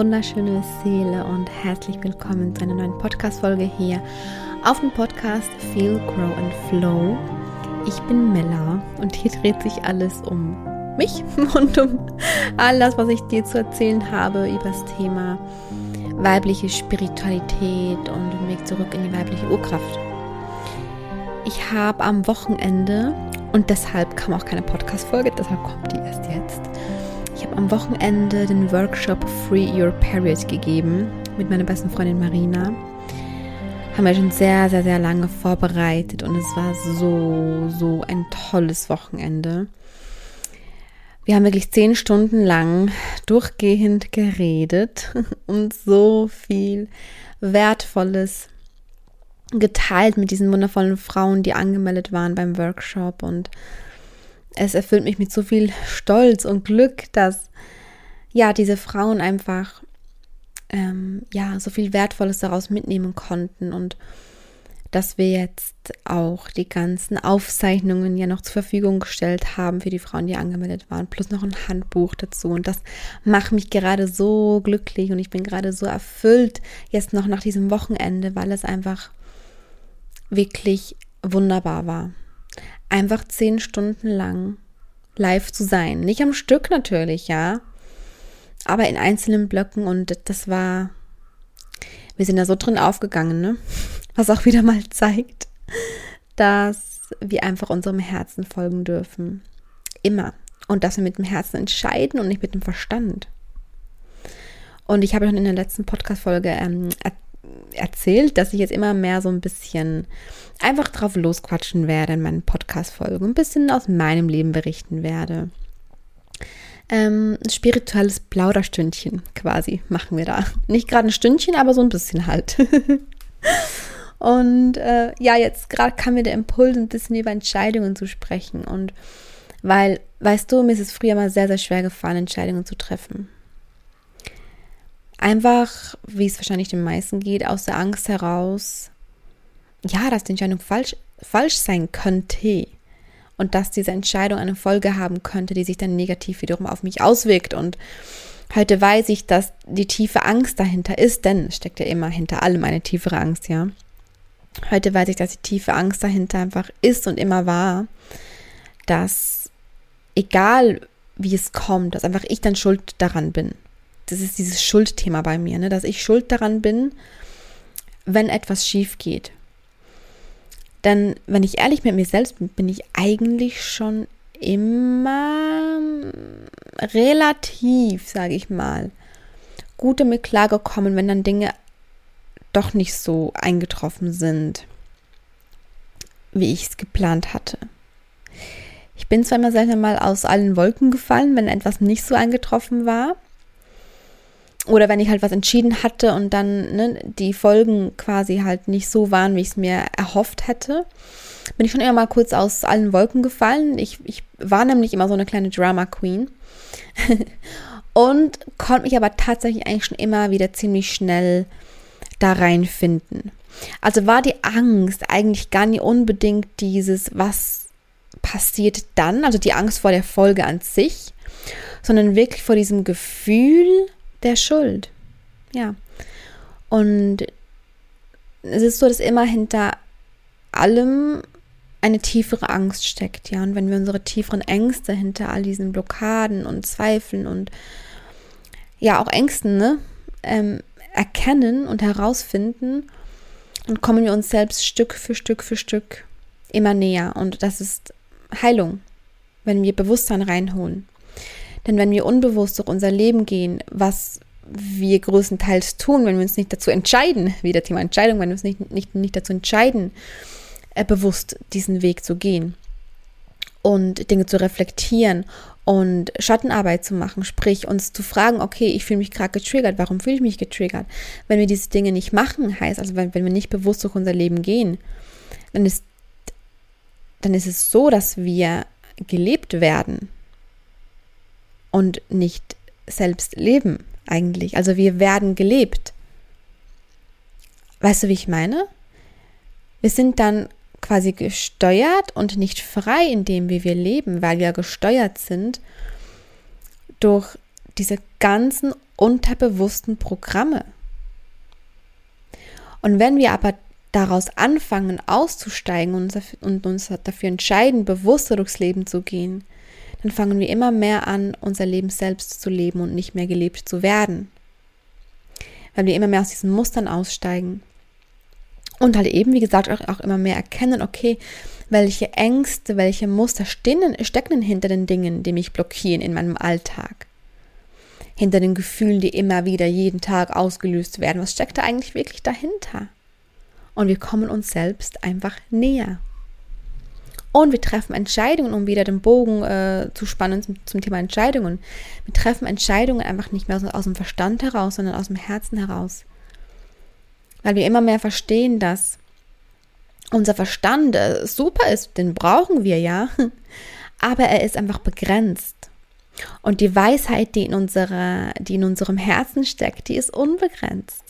wunderschöne Seele und herzlich willkommen zu einer neuen Podcast-Folge hier auf dem Podcast Feel, Grow and Flow. Ich bin Mella und hier dreht sich alles um mich und um all das, was ich dir zu erzählen habe über das Thema weibliche Spiritualität und den Weg zurück in die weibliche Urkraft. Ich habe am Wochenende und deshalb kam auch keine Podcast-Folge, deshalb kommt die erst jetzt am Wochenende den Workshop Free Your Period gegeben mit meiner besten Freundin Marina. Haben wir schon sehr, sehr, sehr lange vorbereitet und es war so, so ein tolles Wochenende. Wir haben wirklich zehn Stunden lang durchgehend geredet und so viel Wertvolles geteilt mit diesen wundervollen Frauen, die angemeldet waren beim Workshop und es erfüllt mich mit so viel Stolz und Glück, dass ja diese Frauen einfach ähm, ja so viel Wertvolles daraus mitnehmen konnten und dass wir jetzt auch die ganzen Aufzeichnungen ja noch zur Verfügung gestellt haben für die Frauen, die angemeldet waren, plus noch ein Handbuch dazu. Und das macht mich gerade so glücklich und ich bin gerade so erfüllt jetzt noch nach diesem Wochenende, weil es einfach wirklich wunderbar war einfach zehn Stunden lang live zu sein. Nicht am Stück natürlich, ja, aber in einzelnen Blöcken und das war, wir sind da so drin aufgegangen, ne? Was auch wieder mal zeigt, dass wir einfach unserem Herzen folgen dürfen. Immer. Und dass wir mit dem Herzen entscheiden und nicht mit dem Verstand. Und ich habe schon in der letzten Podcast-Folge ähm, erzählt, dass ich jetzt immer mehr so ein bisschen einfach drauf losquatschen werde in meinen Podcast-Folgen, ein bisschen aus meinem Leben berichten werde. Ähm, ein spirituelles Plauderstündchen quasi machen wir da. Nicht gerade ein Stündchen, aber so ein bisschen halt. und äh, ja, jetzt gerade kam mir der Impuls, ein bisschen über Entscheidungen zu sprechen. Und weil, weißt du, mir ist es früher mal sehr, sehr schwer gefallen, Entscheidungen zu treffen. Einfach, wie es wahrscheinlich den meisten geht, aus der Angst heraus, ja, dass die Entscheidung falsch, falsch sein könnte und dass diese Entscheidung eine Folge haben könnte, die sich dann negativ wiederum auf mich auswirkt. Und heute weiß ich, dass die tiefe Angst dahinter ist, denn es steckt ja immer hinter allem eine tiefere Angst, ja. Heute weiß ich, dass die tiefe Angst dahinter einfach ist und immer war, dass egal wie es kommt, dass einfach ich dann schuld daran bin das ist dieses Schuldthema bei mir, ne? dass ich schuld daran bin, wenn etwas schief geht. Denn wenn ich ehrlich mit mir selbst bin, bin ich eigentlich schon immer relativ, sage ich mal, gut damit klargekommen, wenn dann Dinge doch nicht so eingetroffen sind, wie ich es geplant hatte. Ich bin zwar immer selten mal aus allen Wolken gefallen, wenn etwas nicht so eingetroffen war, oder wenn ich halt was entschieden hatte und dann ne, die Folgen quasi halt nicht so waren, wie ich es mir erhofft hätte, bin ich schon immer mal kurz aus allen Wolken gefallen. Ich, ich war nämlich immer so eine kleine Drama Queen und konnte mich aber tatsächlich eigentlich schon immer wieder ziemlich schnell da reinfinden. Also war die Angst eigentlich gar nicht unbedingt dieses, was passiert dann, also die Angst vor der Folge an sich, sondern wirklich vor diesem Gefühl, der Schuld. Ja. Und es ist so, dass immer hinter allem eine tiefere Angst steckt, ja. Und wenn wir unsere tieferen Ängste hinter all diesen Blockaden und Zweifeln und ja auch Ängsten ne, ähm, erkennen und herausfinden, dann kommen wir uns selbst Stück für Stück für Stück immer näher. Und das ist Heilung, wenn wir Bewusstsein reinholen. Denn wenn wir unbewusst durch unser Leben gehen, was wir größtenteils tun, wenn wir uns nicht dazu entscheiden, wieder Thema Entscheidung, wenn wir uns nicht, nicht, nicht dazu entscheiden, äh, bewusst diesen Weg zu gehen und Dinge zu reflektieren und Schattenarbeit zu machen, sprich uns zu fragen, okay, ich fühle mich gerade getriggert, warum fühle ich mich getriggert? Wenn wir diese Dinge nicht machen, heißt also, wenn, wenn wir nicht bewusst durch unser Leben gehen, dann ist, dann ist es so, dass wir gelebt werden und nicht selbst leben eigentlich. Also wir werden gelebt. Weißt du, wie ich meine? Wir sind dann quasi gesteuert und nicht frei in dem, wie wir leben, weil wir gesteuert sind durch diese ganzen unterbewussten Programme. Und wenn wir aber daraus anfangen auszusteigen und uns dafür entscheiden, bewusster durchs Leben zu gehen, dann fangen wir immer mehr an, unser Leben selbst zu leben und nicht mehr gelebt zu werden. Weil wir immer mehr aus diesen Mustern aussteigen. Und halt eben, wie gesagt, auch, immer mehr erkennen, okay, welche Ängste, welche Muster stehen, stecken hinter den Dingen, die mich blockieren in meinem Alltag. Hinter den Gefühlen, die immer wieder jeden Tag ausgelöst werden. Was steckt da eigentlich wirklich dahinter? Und wir kommen uns selbst einfach näher. Und wir treffen Entscheidungen, um wieder den Bogen äh, zu spannen zum, zum, Thema Entscheidungen. Wir treffen Entscheidungen einfach nicht mehr aus, aus dem Verstand heraus, sondern aus dem Herzen heraus. Weil wir immer mehr verstehen, dass unser Verstand äh, super ist, den brauchen wir ja, aber er ist einfach begrenzt. Und die Weisheit, die in, unserer, die in unserem Herzen steckt, die ist unbegrenzt.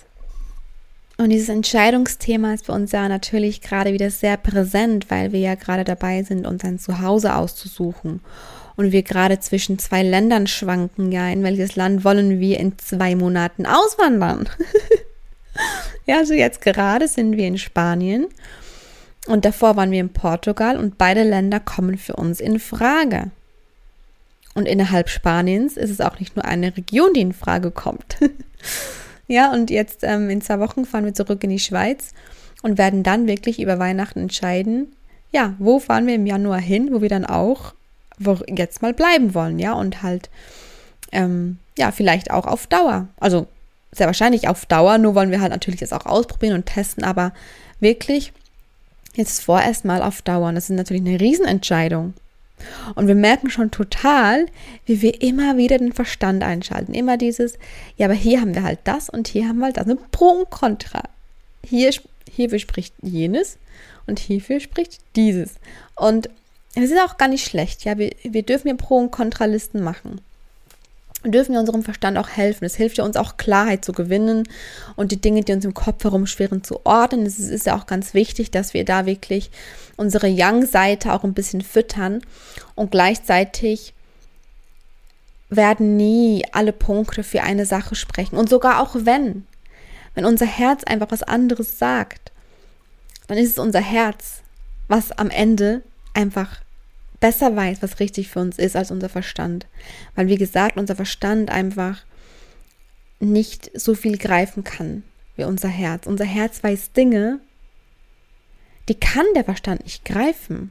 Und dieses Entscheidungsthema ist für uns ja natürlich gerade wieder sehr präsent, weil wir ja gerade dabei sind, uns ein Zuhause auszusuchen. Und wir gerade zwischen zwei Ländern schwanken, ja, in welches Land wollen wir in zwei Monaten auswandern? ja, also jetzt gerade sind wir in Spanien und davor waren wir in Portugal und beide Länder kommen für uns in Frage. Und innerhalb Spaniens ist es auch nicht nur eine Region, die in Frage kommt. Ja, und jetzt ähm, in zwei Wochen fahren wir zurück in die Schweiz und werden dann wirklich über Weihnachten entscheiden, ja, wo fahren wir im Januar hin, wo wir dann auch jetzt mal bleiben wollen, ja, und halt, ähm, ja, vielleicht auch auf Dauer. Also sehr wahrscheinlich auf Dauer, nur wollen wir halt natürlich das auch ausprobieren und testen, aber wirklich jetzt vorerst mal auf Dauer. Und das ist natürlich eine Riesenentscheidung. Und wir merken schon total, wie wir immer wieder den Verstand einschalten. Immer dieses, ja, aber hier haben wir halt das und hier haben wir halt das. Ein Pro und Contra. Hier, hierfür spricht jenes und hierfür spricht dieses. Und es ist auch gar nicht schlecht. Ja, wir, wir dürfen ja Pro- und Kontralisten machen dürfen wir unserem Verstand auch helfen. Es hilft ja uns auch Klarheit zu gewinnen und die Dinge, die uns im Kopf herumschwirren, zu ordnen. Es ist ja auch ganz wichtig, dass wir da wirklich unsere Yang-Seite auch ein bisschen füttern und gleichzeitig werden nie alle Punkte für eine Sache sprechen. Und sogar auch wenn, wenn unser Herz einfach was anderes sagt, dann ist es unser Herz, was am Ende einfach besser weiß, was richtig für uns ist als unser Verstand. Weil, wie gesagt, unser Verstand einfach nicht so viel greifen kann wie unser Herz. Unser Herz weiß Dinge, die kann der Verstand nicht greifen.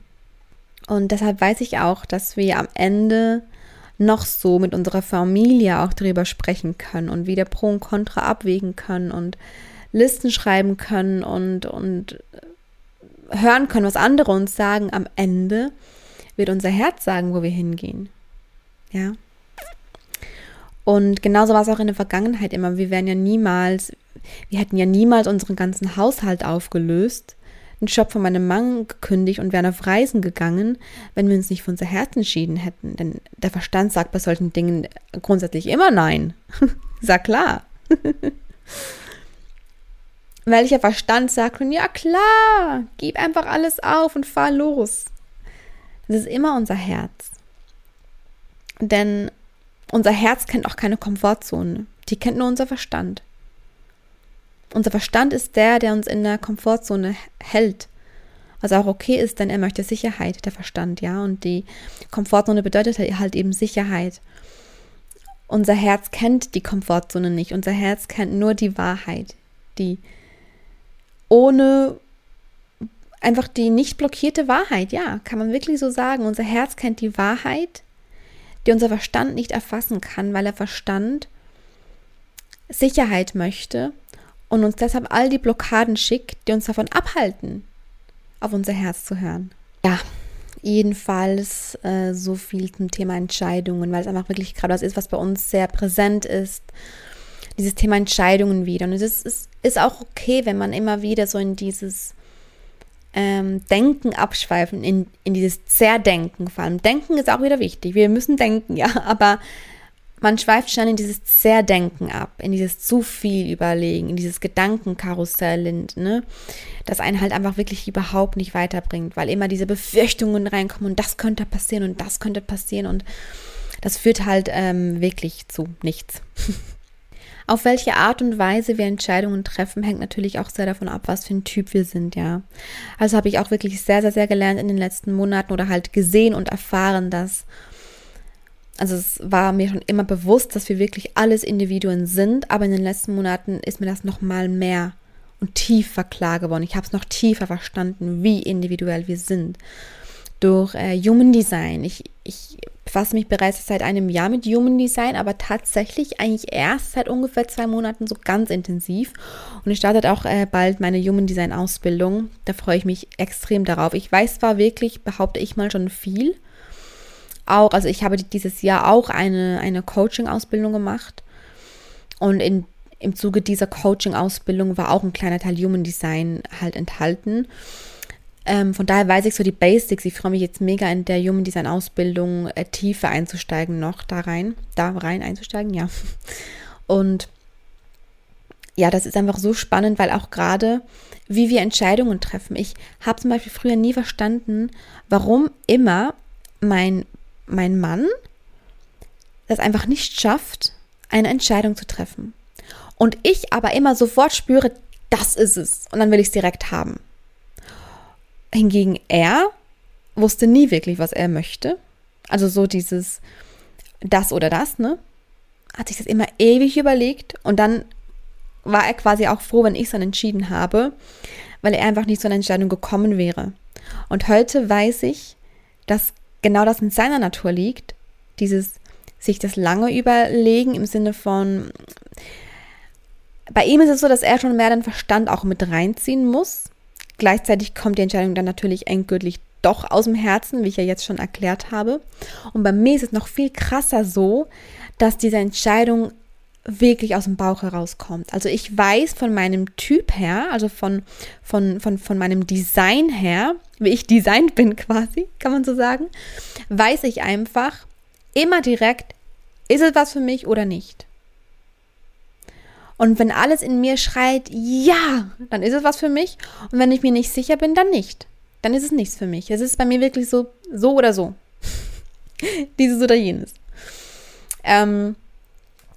Und deshalb weiß ich auch, dass wir am Ende noch so mit unserer Familie auch darüber sprechen können und wieder Pro und Contra abwägen können und Listen schreiben können und, und hören können, was andere uns sagen. Am Ende wird unser Herz sagen, wo wir hingehen. Ja. Und genauso war es auch in der Vergangenheit immer. Wir wären ja niemals, wir hätten ja niemals unseren ganzen Haushalt aufgelöst, den Job von meinem Mann gekündigt und wären auf Reisen gegangen, wenn wir uns nicht für unser Herz entschieden hätten. Denn der Verstand sagt bei solchen Dingen grundsätzlich immer Nein. Sag klar. Welcher Verstand sagt nun, ja klar, gib einfach alles auf und fahr los. Es ist immer unser Herz. Denn unser Herz kennt auch keine Komfortzone. Die kennt nur unser Verstand. Unser Verstand ist der, der uns in der Komfortzone hält. Was auch okay ist, denn er möchte Sicherheit, der Verstand, ja. Und die Komfortzone bedeutet halt eben Sicherheit. Unser Herz kennt die Komfortzone nicht. Unser Herz kennt nur die Wahrheit, die ohne einfach die nicht blockierte Wahrheit, ja, kann man wirklich so sagen. Unser Herz kennt die Wahrheit, die unser Verstand nicht erfassen kann, weil der Verstand Sicherheit möchte und uns deshalb all die Blockaden schickt, die uns davon abhalten, auf unser Herz zu hören. Ja, jedenfalls äh, so viel zum Thema Entscheidungen, weil es einfach wirklich gerade was ist, was bei uns sehr präsent ist. Dieses Thema Entscheidungen wieder. Und es ist, ist, ist auch okay, wenn man immer wieder so in dieses ähm, Denken abschweifen, in, in dieses Zerdenken vor allem. Denken ist auch wieder wichtig. Wir müssen denken, ja, aber man schweift schon in dieses Zerdenken ab, in dieses zu viel überlegen, in dieses Gedankenkarussell, ne, das einen halt einfach wirklich überhaupt nicht weiterbringt, weil immer diese Befürchtungen reinkommen und das könnte passieren und das könnte passieren und das führt halt ähm, wirklich zu nichts. Auf welche Art und Weise wir Entscheidungen treffen, hängt natürlich auch sehr davon ab, was für ein Typ wir sind, ja. Also habe ich auch wirklich sehr, sehr, sehr gelernt in den letzten Monaten oder halt gesehen und erfahren, dass, also es war mir schon immer bewusst, dass wir wirklich alles Individuen sind, aber in den letzten Monaten ist mir das nochmal mehr und tiefer klar geworden. Ich habe es noch tiefer verstanden, wie individuell wir sind. Durch äh, Human Design. Ich, ich befasse mich bereits seit einem Jahr mit Human Design, aber tatsächlich eigentlich erst seit ungefähr zwei Monaten so ganz intensiv. Und ich starte auch äh, bald meine Human Design Ausbildung. Da freue ich mich extrem darauf. Ich weiß zwar wirklich, behaupte ich mal schon viel. Auch, also ich habe dieses Jahr auch eine, eine Coaching-Ausbildung gemacht. Und in, im Zuge dieser Coaching-Ausbildung war auch ein kleiner Teil Human Design halt enthalten. Ähm, von daher weiß ich so die Basics. Ich freue mich jetzt mega in der Human Design Ausbildung äh, tiefer einzusteigen noch da rein, da rein einzusteigen, ja. Und ja, das ist einfach so spannend, weil auch gerade, wie wir Entscheidungen treffen. Ich habe zum Beispiel früher nie verstanden, warum immer mein, mein Mann das einfach nicht schafft, eine Entscheidung zu treffen. Und ich aber immer sofort spüre, das ist es. Und dann will ich es direkt haben. Hingegen er wusste nie wirklich, was er möchte. Also so dieses das oder das, ne? Hat sich das immer ewig überlegt und dann war er quasi auch froh, wenn ich es dann entschieden habe, weil er einfach nicht zu einer Entscheidung gekommen wäre. Und heute weiß ich, dass genau das in seiner Natur liegt, dieses sich das lange überlegen im Sinne von, bei ihm ist es so, dass er schon mehr den Verstand auch mit reinziehen muss Gleichzeitig kommt die Entscheidung dann natürlich endgültig doch aus dem Herzen, wie ich ja jetzt schon erklärt habe. Und bei mir ist es noch viel krasser so, dass diese Entscheidung wirklich aus dem Bauch herauskommt. Also ich weiß von meinem Typ her, also von, von, von, von meinem Design her, wie ich designt bin quasi, kann man so sagen, weiß ich einfach immer direkt, ist es was für mich oder nicht. Und wenn alles in mir schreit, ja, dann ist es was für mich. Und wenn ich mir nicht sicher bin, dann nicht. Dann ist es nichts für mich. Es ist bei mir wirklich so, so oder so. Dieses oder jenes. Ähm,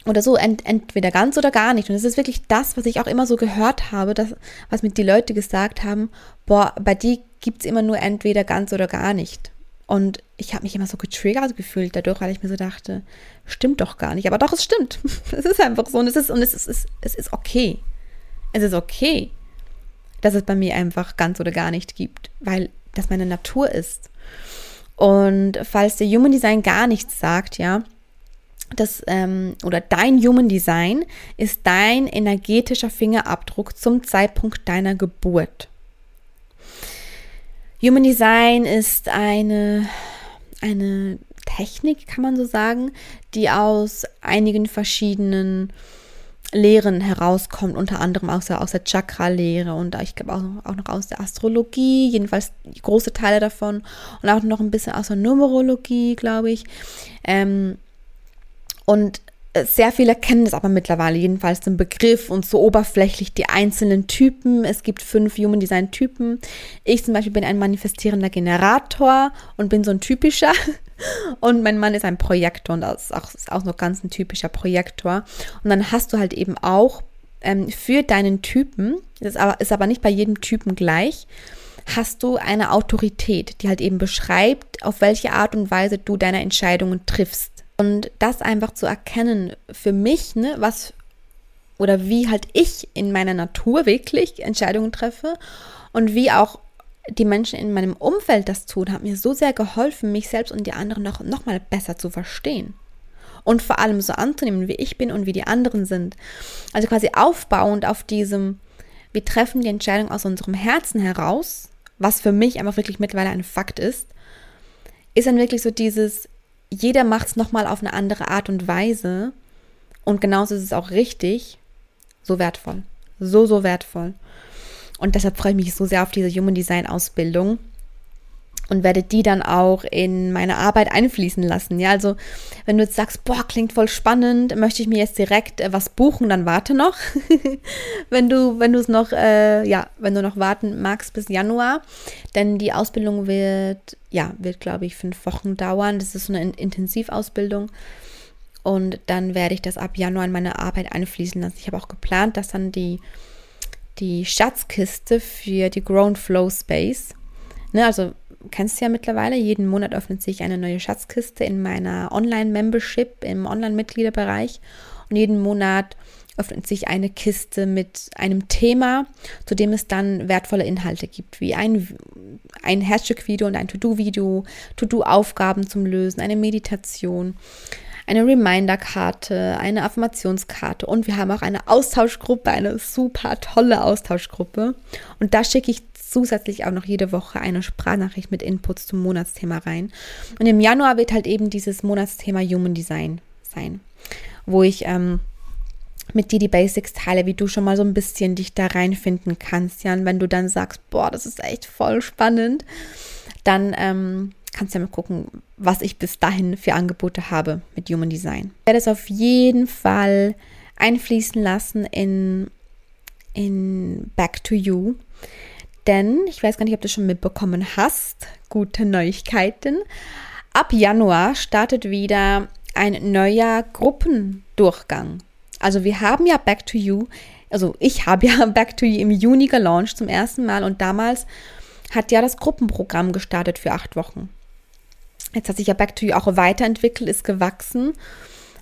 oder so, ent, entweder ganz oder gar nicht. Und es ist wirklich das, was ich auch immer so gehört habe, das, was mit die Leute gesagt haben, boah, bei dir gibt es immer nur entweder ganz oder gar nicht. Und ich habe mich immer so getriggert gefühlt dadurch, weil ich mir so dachte, stimmt doch gar nicht. Aber doch, es stimmt. Es ist einfach so und es ist, und es ist, es ist, es ist okay. Es ist okay, dass es bei mir einfach ganz oder gar nicht gibt, weil das meine Natur ist. Und falls der Human Design gar nichts sagt, ja, das, ähm, oder dein Human Design ist dein energetischer Fingerabdruck zum Zeitpunkt deiner Geburt. Human Design ist eine, eine Technik, kann man so sagen, die aus einigen verschiedenen Lehren herauskommt, unter anderem aus der, aus der Chakra-Lehre und ich glaube auch, auch noch aus der Astrologie, jedenfalls große Teile davon und auch noch ein bisschen aus der Numerologie, glaube ich. Ähm, und sehr viele kennen das aber mittlerweile, jedenfalls den Begriff und so oberflächlich die einzelnen Typen. Es gibt fünf Human Design Typen. Ich zum Beispiel bin ein manifestierender Generator und bin so ein typischer. Und mein Mann ist ein Projektor und das ist auch, ist auch noch ganz ein typischer Projektor. Und dann hast du halt eben auch ähm, für deinen Typen, das ist aber, ist aber nicht bei jedem Typen gleich, hast du eine Autorität, die halt eben beschreibt, auf welche Art und Weise du deine Entscheidungen triffst. Und das einfach zu erkennen für mich, ne, was oder wie halt ich in meiner Natur wirklich Entscheidungen treffe und wie auch die Menschen in meinem Umfeld das tun, hat mir so sehr geholfen, mich selbst und die anderen noch, noch mal besser zu verstehen. Und vor allem so anzunehmen, wie ich bin und wie die anderen sind. Also quasi aufbauend auf diesem, wir treffen die Entscheidung aus unserem Herzen heraus, was für mich einfach wirklich mittlerweile ein Fakt ist, ist dann wirklich so dieses, jeder macht es nochmal auf eine andere Art und Weise. Und genauso ist es auch richtig, so wertvoll. So, so wertvoll. Und deshalb freue ich mich so sehr auf diese Human Design Ausbildung und werde die dann auch in meine Arbeit einfließen lassen. Ja, also wenn du jetzt sagst, boah, klingt voll spannend, möchte ich mir jetzt direkt äh, was buchen, dann warte noch. wenn du, wenn du es noch, äh, ja, wenn du noch warten magst bis Januar, denn die Ausbildung wird, ja, wird glaube ich fünf Wochen dauern. Das ist so eine Intensivausbildung. Und dann werde ich das ab Januar in meine Arbeit einfließen lassen. Ich habe auch geplant, dass dann die, die Schatzkiste für die Grown Flow Space, ne, also kennst du ja mittlerweile, jeden Monat öffnet sich eine neue Schatzkiste in meiner Online-Membership, im Online-Mitgliederbereich. Und jeden Monat öffnet sich eine Kiste mit einem Thema, zu dem es dann wertvolle Inhalte gibt, wie ein, ein Herzstück-Video und ein To-Do-Video, To-Do-Aufgaben zum Lösen, eine Meditation, eine Reminder-Karte, eine Affirmationskarte und wir haben auch eine Austauschgruppe, eine super tolle Austauschgruppe. Und da schicke ich zusätzlich auch noch jede Woche eine Sprachnachricht mit Inputs zum Monatsthema rein. Und im Januar wird halt eben dieses Monatsthema Human Design sein, wo ich ähm, mit dir die Basics teile, wie du schon mal so ein bisschen dich da reinfinden kannst, ja. Und wenn du dann sagst, boah, das ist echt voll spannend, dann ähm, kannst du ja mal gucken, was ich bis dahin für Angebote habe mit Human Design. Ich werde es auf jeden Fall einfließen lassen in, in Back to You. Denn, ich weiß gar nicht, ob du schon mitbekommen hast, gute Neuigkeiten. Ab Januar startet wieder ein neuer Gruppendurchgang also wir haben ja Back to You, also ich habe ja Back to You im Juni gelauncht zum ersten Mal und damals hat ja das Gruppenprogramm gestartet für acht Wochen. Jetzt hat sich ja Back to You auch weiterentwickelt, ist gewachsen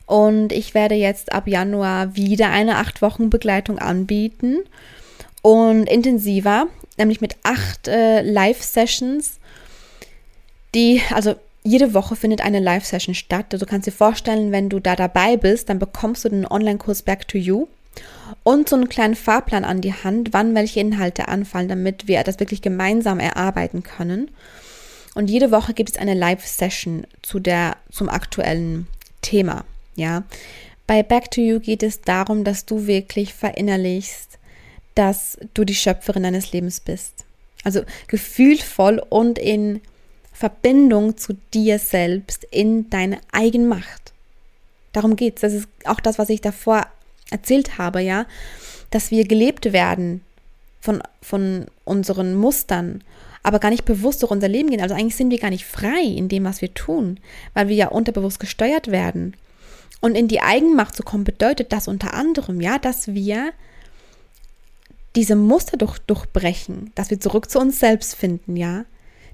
und ich werde jetzt ab Januar wieder eine acht Wochen Begleitung anbieten und intensiver, nämlich mit acht äh, Live-Sessions, die, also jede Woche findet eine Live-Session statt. Also du kannst dir vorstellen, wenn du da dabei bist, dann bekommst du den Online-Kurs Back to You und so einen kleinen Fahrplan an die Hand, wann welche Inhalte anfallen, damit wir das wirklich gemeinsam erarbeiten können. Und jede Woche gibt es eine Live-Session zu der, zum aktuellen Thema. Ja. Bei Back to You geht es darum, dass du wirklich verinnerlichst, dass du die Schöpferin deines Lebens bist. Also gefühlvoll und in Verbindung zu dir selbst in deine Eigenmacht. Darum geht's. Das ist auch das, was ich davor erzählt habe, ja, dass wir gelebt werden von, von unseren Mustern, aber gar nicht bewusst durch unser Leben gehen. Also eigentlich sind wir gar nicht frei in dem, was wir tun, weil wir ja unterbewusst gesteuert werden. Und in die Eigenmacht zu kommen bedeutet das unter anderem, ja, dass wir diese Muster durch, durchbrechen, dass wir zurück zu uns selbst finden, ja.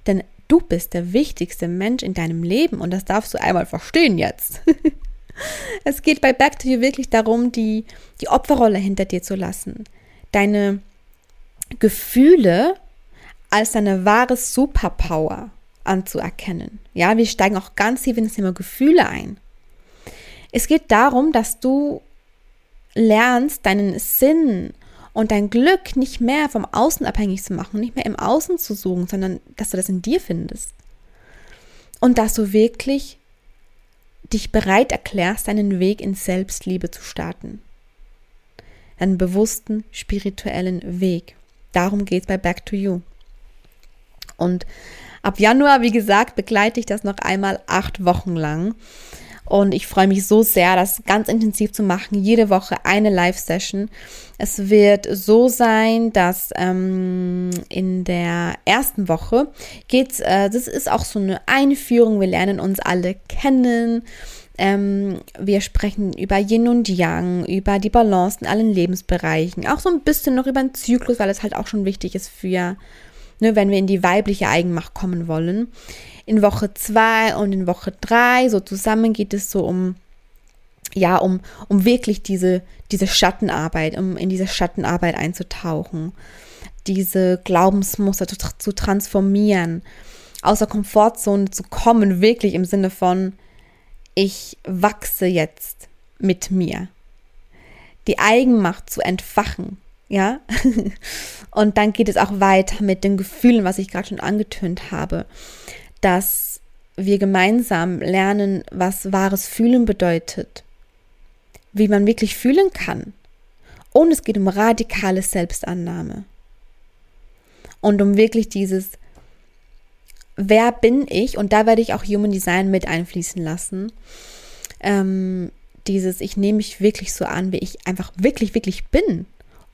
Denn Du bist der wichtigste Mensch in deinem Leben und das darfst du einmal verstehen jetzt. es geht bei Back to You wirklich darum, die, die Opferrolle hinter dir zu lassen. Deine Gefühle als deine wahre Superpower anzuerkennen. Ja, wir steigen auch ganz tief in das Thema Gefühle ein. Es geht darum, dass du lernst, deinen Sinn und dein Glück nicht mehr vom Außen abhängig zu machen, nicht mehr im Außen zu suchen, sondern dass du das in dir findest. Und dass du wirklich dich bereit erklärst, deinen Weg in Selbstliebe zu starten. Einen bewussten, spirituellen Weg. Darum geht es bei Back to You. Und ab Januar, wie gesagt, begleite ich das noch einmal acht Wochen lang. Und ich freue mich so sehr, das ganz intensiv zu machen. Jede Woche eine Live-Session. Es wird so sein, dass ähm, in der ersten Woche geht's, äh, das ist auch so eine Einführung. Wir lernen uns alle kennen. Ähm, wir sprechen über Yin und Yang, über die Balance in allen Lebensbereichen, auch so ein bisschen noch über den Zyklus, weil es halt auch schon wichtig ist für, ne, wenn wir in die weibliche Eigenmacht kommen wollen in Woche zwei und in Woche drei. So zusammen geht es so um, ja, um, um wirklich diese, diese Schattenarbeit, um in diese Schattenarbeit einzutauchen, diese Glaubensmuster zu, zu transformieren, aus der Komfortzone zu kommen, wirklich im Sinne von, ich wachse jetzt mit mir. Die Eigenmacht zu entfachen, ja. Und dann geht es auch weiter mit den Gefühlen, was ich gerade schon angetönt habe dass wir gemeinsam lernen, was wahres Fühlen bedeutet, wie man wirklich fühlen kann. Und es geht um radikale Selbstannahme. Und um wirklich dieses, wer bin ich? Und da werde ich auch Human Design mit einfließen lassen. Ähm, dieses, ich nehme mich wirklich so an, wie ich einfach wirklich, wirklich bin.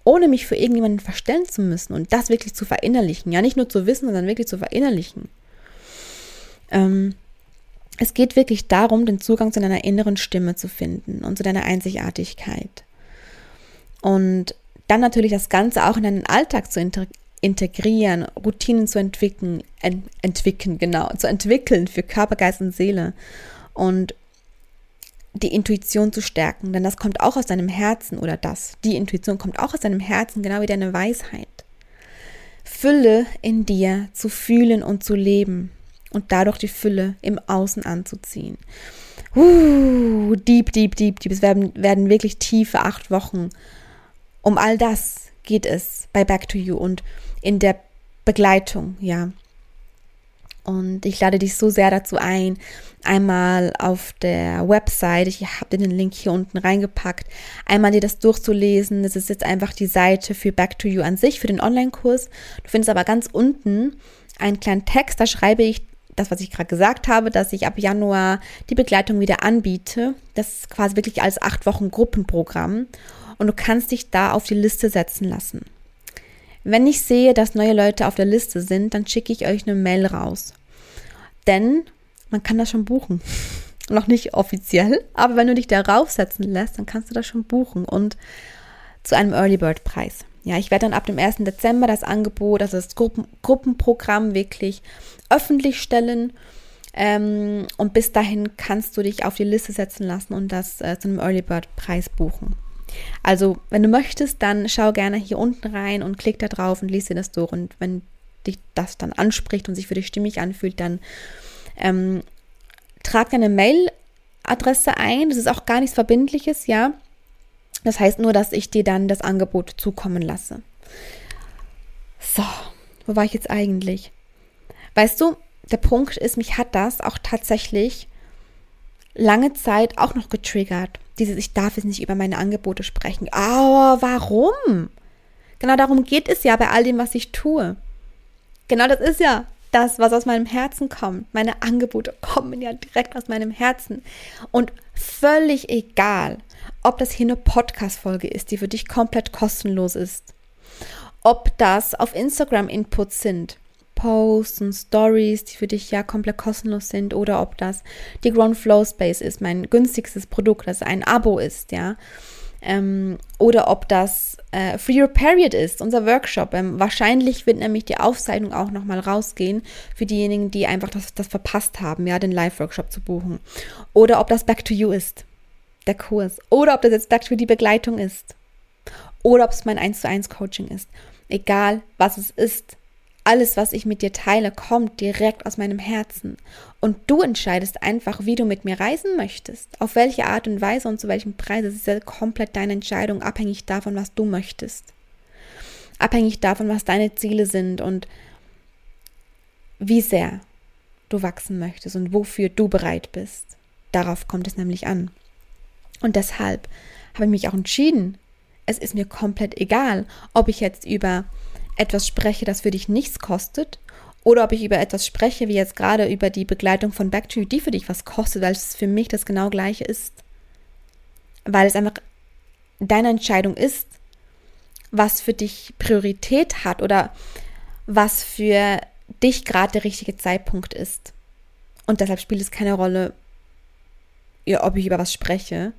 Ohne mich für irgendjemanden verstellen zu müssen und das wirklich zu verinnerlichen. Ja, nicht nur zu wissen, sondern wirklich zu verinnerlichen. Ähm, es geht wirklich darum, den Zugang zu deiner inneren Stimme zu finden und zu deiner Einzigartigkeit. Und dann natürlich das Ganze auch in deinen Alltag zu integrieren, Routinen zu entwickeln, ent entwickeln, genau, zu entwickeln für Körper, Geist und Seele und die Intuition zu stärken, denn das kommt auch aus deinem Herzen oder das, die Intuition kommt auch aus deinem Herzen, genau wie deine Weisheit. Fülle in dir zu fühlen und zu leben und dadurch die Fülle im Außen anzuziehen. Uh, deep, deep, deep, deep. Es werden, werden wirklich tiefe acht Wochen. Um all das geht es bei Back to You und in der Begleitung, ja. Und ich lade dich so sehr dazu ein, einmal auf der Website, ich habe den Link hier unten reingepackt, einmal dir das durchzulesen. Das ist jetzt einfach die Seite für Back to You an sich, für den Online-Kurs. Du findest aber ganz unten einen kleinen Text, da schreibe ich das, was ich gerade gesagt habe, dass ich ab Januar die Begleitung wieder anbiete. Das ist quasi wirklich als acht Wochen Gruppenprogramm. Und du kannst dich da auf die Liste setzen lassen. Wenn ich sehe, dass neue Leute auf der Liste sind, dann schicke ich euch eine Mail raus. Denn man kann das schon buchen. Noch nicht offiziell, aber wenn du dich darauf setzen lässt, dann kannst du das schon buchen und zu einem Early Bird Preis. Ja, ich werde dann ab dem 1. Dezember das Angebot, also das Gruppen, Gruppenprogramm wirklich öffentlich stellen. Ähm, und bis dahin kannst du dich auf die Liste setzen lassen und das äh, zu einem Early Bird Preis buchen. Also, wenn du möchtest, dann schau gerne hier unten rein und klick da drauf und lies dir das durch. Und wenn dich das dann anspricht und sich für dich stimmig anfühlt, dann ähm, trag deine Mailadresse ein. Das ist auch gar nichts Verbindliches, ja. Das heißt nur, dass ich dir dann das Angebot zukommen lasse. So, wo war ich jetzt eigentlich? Weißt du, der Punkt ist, mich hat das auch tatsächlich lange Zeit auch noch getriggert. Dieses, ich darf jetzt nicht über meine Angebote sprechen. Aber warum? Genau darum geht es ja bei all dem, was ich tue. Genau das ist ja das, was aus meinem Herzen kommt. Meine Angebote kommen ja direkt aus meinem Herzen. Und völlig egal, ob das hier eine Podcast-Folge ist, die für dich komplett kostenlos ist, ob das auf Instagram Inputs sind, Posts und Stories, die für dich ja komplett kostenlos sind, oder ob das die Ground Flow Space ist, mein günstigstes Produkt, das ein Abo ist, ja. Ähm, oder ob das äh, Free Your Period ist, unser Workshop. Ähm, wahrscheinlich wird nämlich die Aufzeichnung auch nochmal rausgehen für diejenigen, die einfach das, das verpasst haben, ja, den Live-Workshop zu buchen. Oder ob das Back to You ist der Kurs. Oder ob das jetzt to die Begleitung ist. Oder ob es mein 1 zu 1 Coaching ist. Egal, was es ist. Alles, was ich mit dir teile, kommt direkt aus meinem Herzen. Und du entscheidest einfach, wie du mit mir reisen möchtest. Auf welche Art und Weise und zu welchem Preis. Es ist ja komplett deine Entscheidung, abhängig davon, was du möchtest. Abhängig davon, was deine Ziele sind und wie sehr du wachsen möchtest und wofür du bereit bist. Darauf kommt es nämlich an. Und deshalb habe ich mich auch entschieden, es ist mir komplett egal, ob ich jetzt über etwas spreche, das für dich nichts kostet, oder ob ich über etwas spreche, wie jetzt gerade über die Begleitung von Back to You, die für dich was kostet, weil es für mich das genau gleiche ist. Weil es einfach deine Entscheidung ist, was für dich Priorität hat oder was für dich gerade der richtige Zeitpunkt ist. Und deshalb spielt es keine Rolle, ob ich über was spreche,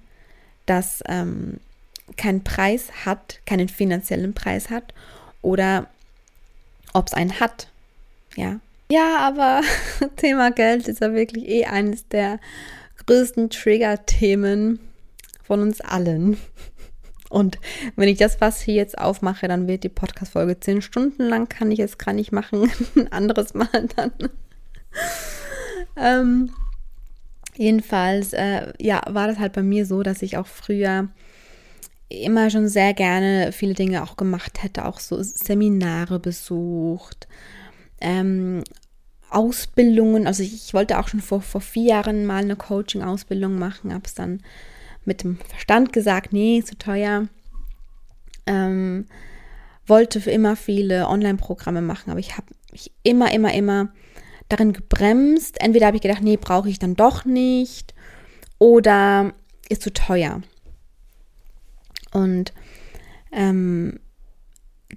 das ähm, keinen Preis hat, keinen finanziellen Preis hat oder ob es einen hat. Ja. Ja, aber Thema Geld ist ja wirklich eh eines der größten Trigger-Themen von uns allen. Und wenn ich das was hier jetzt aufmache, dann wird die Podcast-Folge zehn Stunden lang. Kann ich es gar nicht machen. Ein anderes Mal dann. ähm, Jedenfalls, äh, ja, war das halt bei mir so, dass ich auch früher immer schon sehr gerne viele Dinge auch gemacht hätte, auch so Seminare besucht, ähm, Ausbildungen. Also ich, ich, wollte auch schon vor, vor vier Jahren mal eine Coaching-Ausbildung machen, habe es dann mit dem Verstand gesagt, nee, zu teuer. Ähm, wollte für immer viele Online-Programme machen, aber ich habe mich immer, immer, immer darin gebremst. Entweder habe ich gedacht, nee, brauche ich dann doch nicht oder ist zu teuer. Und ähm,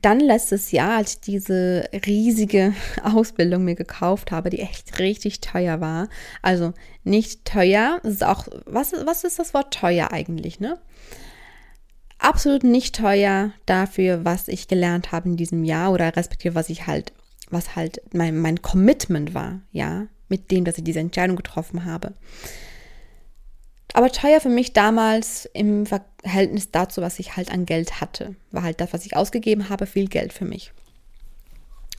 dann letztes Jahr, als ich diese riesige Ausbildung mir gekauft habe, die echt richtig teuer war. Also nicht teuer, ist auch, was, was ist das Wort teuer eigentlich, ne? Absolut nicht teuer dafür, was ich gelernt habe in diesem Jahr oder respektive was ich halt, was halt mein, mein Commitment war, ja, mit dem, dass ich diese Entscheidung getroffen habe. Aber teuer für mich damals im Verhältnis dazu, was ich halt an Geld hatte. War halt das, was ich ausgegeben habe, viel Geld für mich.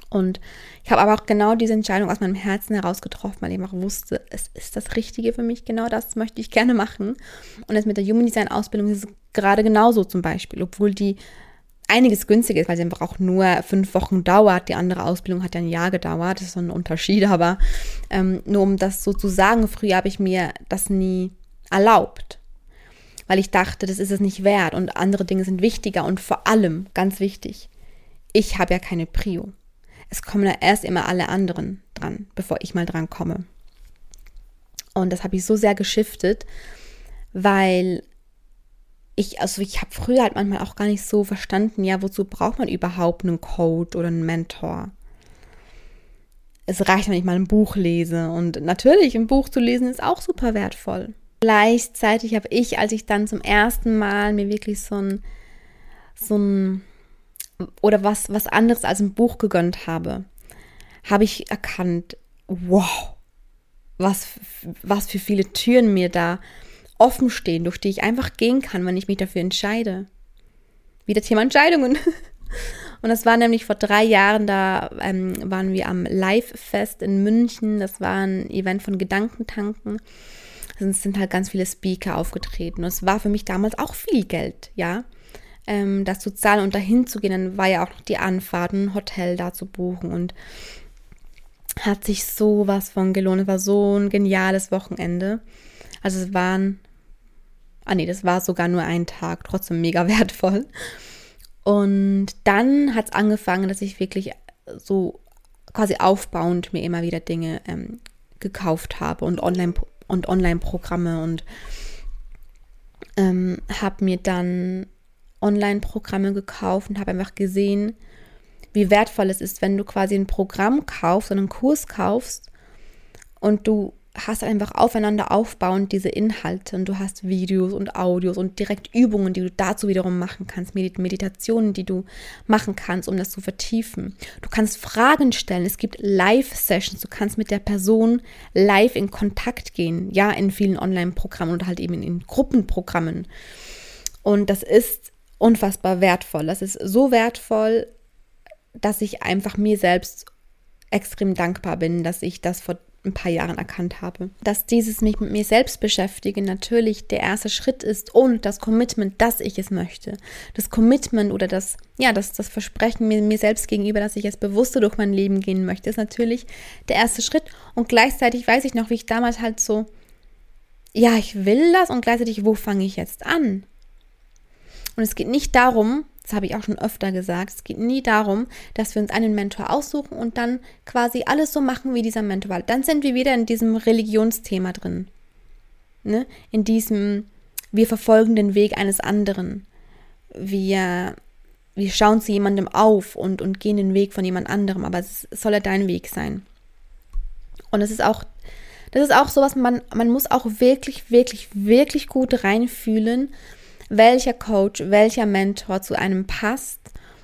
Und ich habe aber auch genau diese Entscheidung aus meinem Herzen heraus getroffen, weil ich auch wusste, es ist das Richtige für mich, genau das möchte ich gerne machen. Und jetzt mit der Human Design Ausbildung ist es gerade genauso zum Beispiel, obwohl die einiges günstiger ist, weil sie einfach auch nur fünf Wochen dauert. Die andere Ausbildung hat ja ein Jahr gedauert, das ist so ein Unterschied, aber ähm, nur um das so zu sagen, früher habe ich mir das nie erlaubt. Weil ich dachte, das ist es nicht wert und andere Dinge sind wichtiger und vor allem, ganz wichtig, ich habe ja keine Prio. Es kommen ja erst immer alle anderen dran, bevor ich mal dran komme. Und das habe ich so sehr geschiftet, weil ich, also ich habe früher halt manchmal auch gar nicht so verstanden, ja, wozu braucht man überhaupt einen Code oder einen Mentor? Es reicht, wenn ich mal ein Buch lese. Und natürlich, ein Buch zu lesen ist auch super wertvoll. Gleichzeitig habe ich, als ich dann zum ersten Mal mir wirklich so ein, so ein, oder was, was anderes als ein Buch gegönnt habe, habe ich erkannt, wow, was, was für viele Türen mir da offen stehen, durch die ich einfach gehen kann, wenn ich mich dafür entscheide. Wieder Thema Entscheidungen. Und das war nämlich vor drei Jahren, da ähm, waren wir am Live-Fest in München. Das war ein Event von Gedankentanken es sind halt ganz viele Speaker aufgetreten. Und es war für mich damals auch viel Geld, ja. Ähm, das zu zahlen und dahin zu gehen, dann war ja auch noch die Anfahrt, ein Hotel da zu buchen und hat sich sowas von gelohnt. Es war so ein geniales Wochenende. Also es waren, ah nee, das war sogar nur ein Tag, trotzdem mega wertvoll. Und dann hat es angefangen, dass ich wirklich so quasi aufbauend mir immer wieder Dinge ähm, gekauft habe und online und Online-Programme und ähm, habe mir dann Online-Programme gekauft und habe einfach gesehen, wie wertvoll es ist, wenn du quasi ein Programm kaufst und einen Kurs kaufst und du hast einfach aufeinander aufbauend diese Inhalte und du hast Videos und Audios und direkt Übungen, die du dazu wiederum machen kannst, Meditationen, die du machen kannst, um das zu vertiefen. Du kannst Fragen stellen, es gibt Live-Sessions, du kannst mit der Person live in Kontakt gehen, ja, in vielen Online-Programmen oder halt eben in, in Gruppenprogrammen. Und das ist unfassbar wertvoll. Das ist so wertvoll, dass ich einfach mir selbst extrem dankbar bin, dass ich das vor ein paar Jahren erkannt habe. Dass dieses mich mit mir selbst beschäftigen natürlich der erste Schritt ist und das Commitment, dass ich es möchte. Das Commitment oder das, ja, das, das Versprechen mir, mir selbst gegenüber, dass ich es bewusster durch mein Leben gehen möchte, ist natürlich der erste Schritt. Und gleichzeitig weiß ich noch, wie ich damals halt so, ja, ich will das und gleichzeitig, wo fange ich jetzt an? Und es geht nicht darum, das habe ich auch schon öfter gesagt, es geht nie darum, dass wir uns einen Mentor aussuchen und dann quasi alles so machen wie dieser Mentor. Weil dann sind wir wieder in diesem Religionsthema drin. Ne? In diesem, wir verfolgen den Weg eines anderen. Wir, wir schauen zu jemandem auf und, und gehen den Weg von jemand anderem, aber es soll ja dein Weg sein. Und das ist auch, das ist auch sowas, man, man muss auch wirklich, wirklich, wirklich gut reinfühlen, welcher Coach, welcher Mentor zu einem passt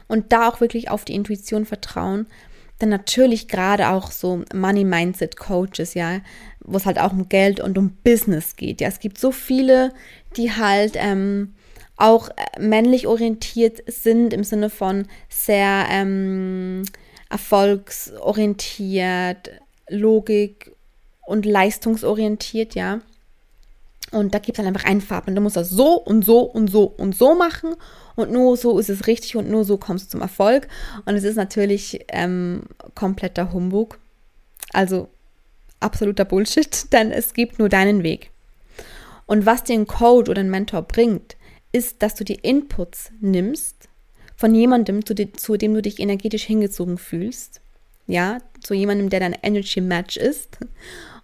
und da auch wirklich auf die Intuition vertrauen. Denn natürlich gerade auch so Money Mindset Coaches, ja, wo es halt auch um Geld und um Business geht. Ja, es gibt so viele, die halt ähm, auch äh, männlich orientiert sind im Sinne von sehr ähm, erfolgsorientiert, Logik und leistungsorientiert, ja. Und da gibt es dann einfach einen Farben. Du musst das so und so und so und so machen. Und nur so ist es richtig und nur so kommst du zum Erfolg. Und es ist natürlich ähm, kompletter Humbug. Also absoluter Bullshit, denn es gibt nur deinen Weg. Und was dir ein Coach oder ein Mentor bringt, ist, dass du die Inputs nimmst von jemandem, zu, de zu dem du dich energetisch hingezogen fühlst. Ja, zu jemandem, der dein Energy Match ist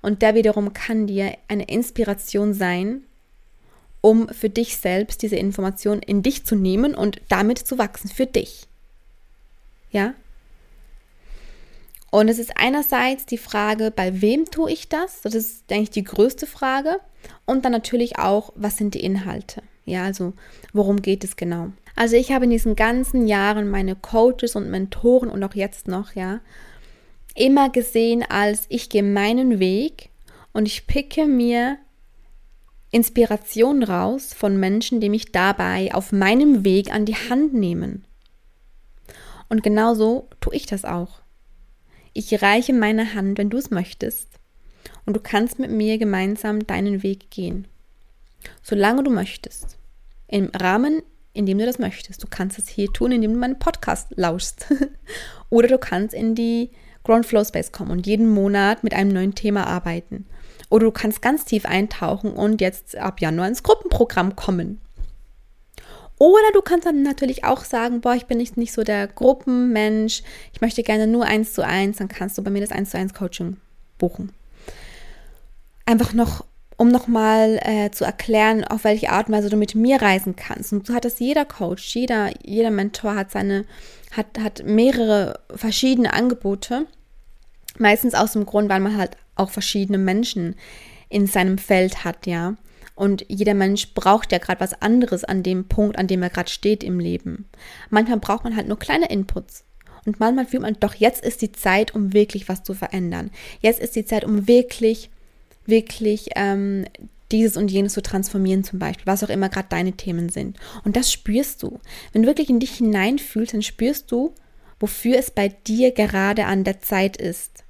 und der wiederum kann dir eine Inspiration sein, um für dich selbst diese Information in dich zu nehmen und damit zu wachsen für dich. Ja? Und es ist einerseits die Frage, bei wem tue ich das? Das ist eigentlich die größte Frage. Und dann natürlich auch, was sind die Inhalte? Ja, also worum geht es genau? Also ich habe in diesen ganzen Jahren meine Coaches und Mentoren und auch jetzt noch, ja, immer gesehen als ich gehe meinen Weg und ich picke mir Inspiration raus von Menschen, die mich dabei auf meinem Weg an die Hand nehmen. Und genauso tue ich das auch. Ich reiche meine Hand, wenn du es möchtest, und du kannst mit mir gemeinsam deinen Weg gehen. Solange du möchtest. Im Rahmen, in dem du das möchtest. Du kannst es hier tun, indem du meinen Podcast lauschst. Oder du kannst in die Ground Flow Space kommen und jeden Monat mit einem neuen Thema arbeiten. Oder du kannst ganz tief eintauchen und jetzt ab Januar ins Gruppenprogramm kommen. Oder du kannst dann natürlich auch sagen, boah, ich bin nicht, nicht so der Gruppenmensch, ich möchte gerne nur eins zu eins, dann kannst du bei mir das eins zu eins Coaching buchen. Einfach noch, um nochmal äh, zu erklären, auf welche Art und Weise du mit mir reisen kannst. Und so hat das jeder Coach, jeder, jeder Mentor hat seine, hat, hat mehrere verschiedene Angebote. Meistens aus dem Grund, weil man halt auch verschiedene Menschen in seinem Feld hat, ja. Und jeder Mensch braucht ja gerade was anderes an dem Punkt, an dem er gerade steht im Leben. Manchmal braucht man halt nur kleine Inputs. Und manchmal fühlt man, doch jetzt ist die Zeit, um wirklich was zu verändern. Jetzt ist die Zeit, um wirklich, wirklich ähm, dieses und jenes zu transformieren zum Beispiel, was auch immer gerade deine Themen sind. Und das spürst du. Wenn du wirklich in dich hineinfühlst, dann spürst du, wofür es bei dir gerade an der Zeit ist.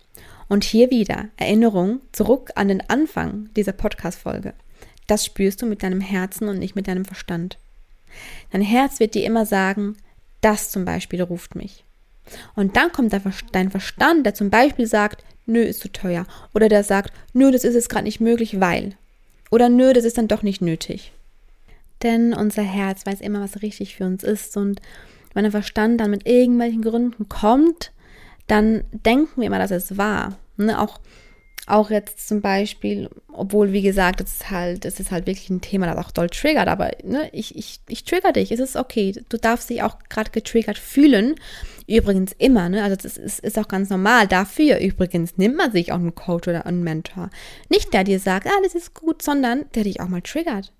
Und hier wieder Erinnerung zurück an den Anfang dieser Podcast-Folge. Das spürst du mit deinem Herzen und nicht mit deinem Verstand. Dein Herz wird dir immer sagen, das zum Beispiel ruft mich. Und dann kommt dein Verstand, der zum Beispiel sagt, nö, ist zu teuer. Oder der sagt, nö, das ist jetzt gerade nicht möglich, weil. Oder nö, das ist dann doch nicht nötig. Denn unser Herz weiß immer, was richtig für uns ist. Und wenn der Verstand dann mit irgendwelchen Gründen kommt, dann denken wir immer, dass es wahr. Ne? Auch auch jetzt zum Beispiel, obwohl, wie gesagt, das ist halt, das ist halt wirklich ein Thema, das auch doll triggert, aber ne, ich, ich, ich trigger dich, es ist okay. Du darfst dich auch gerade getriggert fühlen. Übrigens immer, ne? Also das ist, ist auch ganz normal. Dafür übrigens nimmt man sich auch einen Coach oder einen Mentor. Nicht der dir sagt, ah, ist gut, sondern der dich auch mal triggert.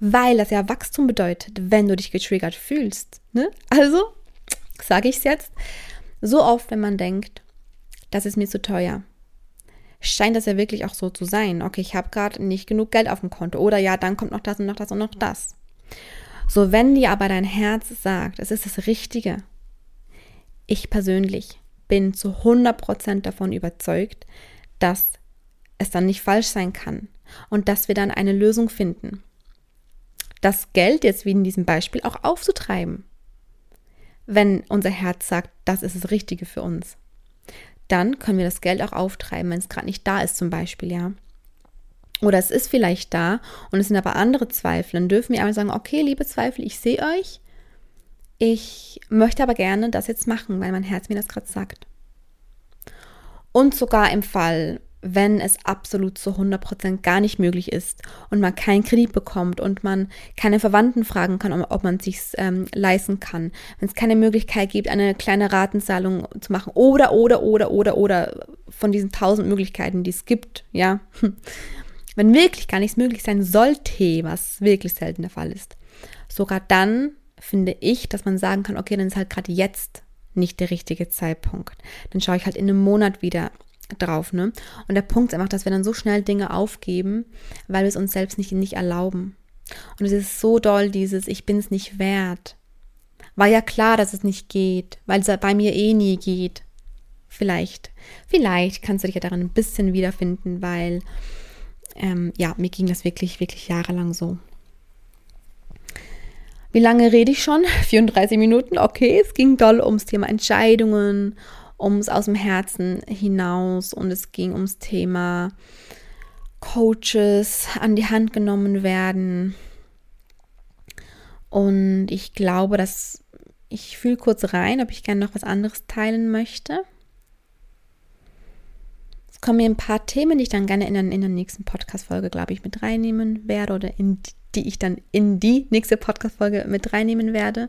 Weil das ja Wachstum bedeutet, wenn du dich getriggert fühlst. Ne? Also, sage ich es jetzt, so oft, wenn man denkt, das ist mir zu teuer scheint das ja wirklich auch so zu sein. Okay, ich habe gerade nicht genug Geld auf dem Konto. Oder ja, dann kommt noch das und noch das und noch das. So, wenn dir aber dein Herz sagt, es ist das Richtige, ich persönlich bin zu 100% davon überzeugt, dass es dann nicht falsch sein kann und dass wir dann eine Lösung finden. Das Geld jetzt wie in diesem Beispiel auch aufzutreiben, wenn unser Herz sagt, das ist das Richtige für uns dann können wir das Geld auch auftreiben, wenn es gerade nicht da ist zum Beispiel, ja. Oder es ist vielleicht da und es sind aber andere Zweifel. Dann dürfen wir einmal sagen, okay, liebe Zweifel, ich sehe euch. Ich möchte aber gerne das jetzt machen, weil mein Herz mir das gerade sagt. Und sogar im Fall, wenn es absolut zu 100% gar nicht möglich ist und man keinen Kredit bekommt und man keine Verwandten fragen kann, ob man sich ähm, leisten kann, wenn es keine Möglichkeit gibt, eine kleine Ratenzahlung zu machen oder, oder, oder, oder, oder von diesen tausend Möglichkeiten, die es gibt, ja. Wenn wirklich gar nichts möglich sein sollte, was wirklich selten der Fall ist, sogar dann finde ich, dass man sagen kann, okay, dann ist halt gerade jetzt nicht der richtige Zeitpunkt. Dann schaue ich halt in einem Monat wieder drauf, ne? Und der Punkt ist einfach, dass wir dann so schnell Dinge aufgeben, weil wir es uns selbst nicht, nicht erlauben. Und es ist so doll, dieses Ich bin es nicht wert. War ja klar, dass es nicht geht, weil es bei mir eh nie geht. Vielleicht, vielleicht kannst du dich ja daran ein bisschen wiederfinden, weil ähm, ja, mir ging das wirklich, wirklich jahrelang so. Wie lange rede ich schon? 34 Minuten, okay. Es ging doll ums Thema Entscheidungen, ums aus dem Herzen hinaus und es ging ums Thema Coaches an die Hand genommen werden. Und ich glaube, dass ich fühle kurz rein, ob ich gerne noch was anderes teilen möchte. Es kommen mir ein paar Themen, die ich dann gerne in, der, in der nächsten Podcast-Folge, glaube ich, mit reinnehmen werde oder in die ich dann in die nächste Podcast-Folge mit reinnehmen werde.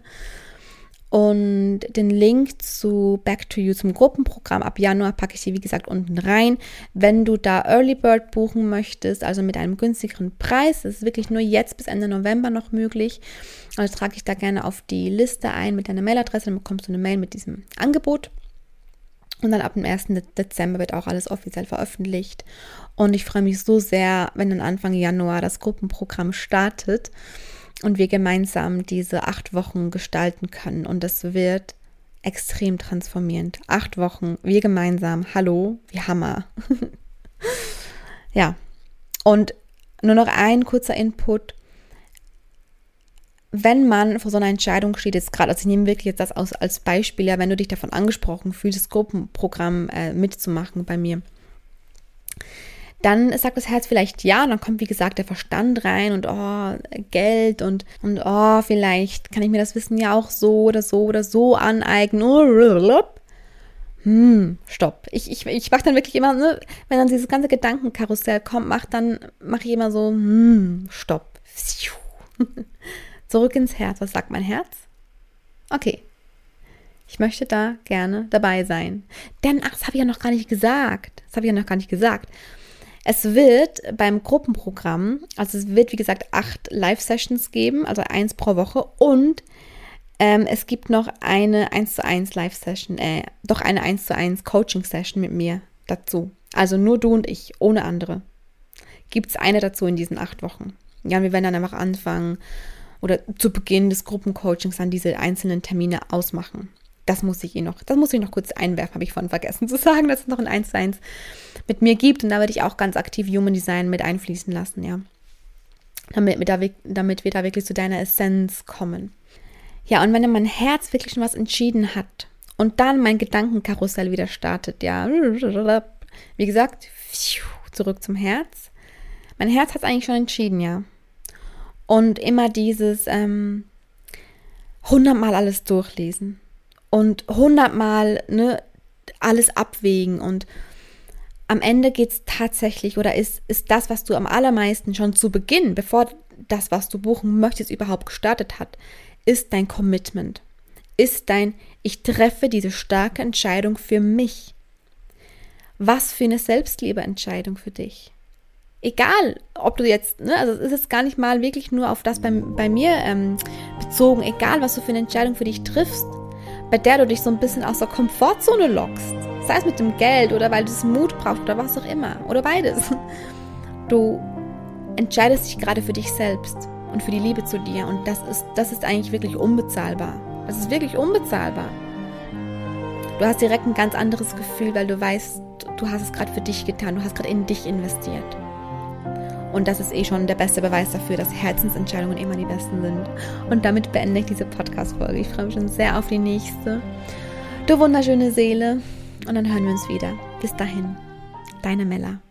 Und den Link zu Back to You zum Gruppenprogramm ab Januar packe ich hier, wie gesagt, unten rein. Wenn du da Early Bird buchen möchtest, also mit einem günstigeren Preis, das ist wirklich nur jetzt bis Ende November noch möglich. Also trage ich da gerne auf die Liste ein mit deiner Mailadresse, dann bekommst du eine Mail mit diesem Angebot. Und dann ab dem 1. Dezember wird auch alles offiziell veröffentlicht. Und ich freue mich so sehr, wenn dann Anfang Januar das Gruppenprogramm startet und wir gemeinsam diese acht Wochen gestalten können. Und das wird extrem transformierend. Acht Wochen, wir gemeinsam, hallo, wie Hammer. ja, und nur noch ein kurzer Input. Wenn man vor so einer Entscheidung steht, jetzt gerade, also ich nehme wirklich jetzt das aus, als Beispiel, ja, wenn du dich davon angesprochen fühlst, das Gruppenprogramm äh, mitzumachen bei mir, dann sagt das Herz vielleicht ja und dann kommt, wie gesagt, der Verstand rein und oh, Geld und, und oh, vielleicht kann ich mir das Wissen ja auch so oder so oder so aneignen. Hm, stopp. Ich, ich, ich mache dann wirklich immer, ne, wenn dann dieses ganze Gedankenkarussell kommt, mach dann, mache ich immer so, hm, stopp. Zurück ins Herz. Was sagt mein Herz? Okay. Ich möchte da gerne dabei sein. Denn, ach, das habe ich ja noch gar nicht gesagt. Das habe ich ja noch gar nicht gesagt. Es wird beim Gruppenprogramm, also es wird wie gesagt acht Live-Sessions geben, also eins pro Woche und ähm, es gibt noch eine 1 zu 1 Live-Session, äh, doch eine 1 zu 1 Coaching-Session mit mir dazu. Also nur du und ich, ohne andere. Gibt es eine dazu in diesen acht Wochen. Ja, wir werden dann einfach anfangen oder zu Beginn des Gruppencoachings dann diese einzelnen Termine ausmachen. Das muss ich Ihnen noch, das muss ich noch kurz einwerfen, habe ich vorhin vergessen zu sagen, dass es noch ein 1 zu 1 mit mir gibt. Und da werde ich auch ganz aktiv Human Design mit einfließen lassen, ja. Damit, wir da, damit wir da wirklich zu deiner Essenz kommen. Ja, und wenn mein Herz wirklich schon was entschieden hat und dann mein Gedankenkarussell wieder startet, ja, wie gesagt, zurück zum Herz. Mein Herz hat es eigentlich schon entschieden, ja. Und immer dieses ähm, hundertmal alles durchlesen und hundertmal ne, alles abwägen und am Ende geht es tatsächlich oder ist, ist das, was du am allermeisten schon zu Beginn, bevor das, was du buchen möchtest, überhaupt gestartet hat, ist dein Commitment. Ist dein, ich treffe diese starke Entscheidung für mich. Was für eine Selbstliebeentscheidung für dich. Egal, ob du jetzt, ne, also es ist gar nicht mal wirklich nur auf das bei, bei mir ähm, bezogen, egal was du für eine Entscheidung für dich triffst, bei der du dich so ein bisschen aus der Komfortzone lockst. Sei es mit dem Geld oder weil du es Mut brauchst oder was auch immer. Oder beides. Du entscheidest dich gerade für dich selbst und für die Liebe zu dir. Und das ist, das ist eigentlich wirklich unbezahlbar. Das ist wirklich unbezahlbar. Du hast direkt ein ganz anderes Gefühl, weil du weißt, du hast es gerade für dich getan, du hast gerade in dich investiert. Und das ist eh schon der beste Beweis dafür, dass Herzensentscheidungen immer die besten sind. Und damit beende ich diese Podcast-Folge. Ich freue mich schon sehr auf die nächste. Du wunderschöne Seele. Und dann hören wir uns wieder. Bis dahin, deine Mella.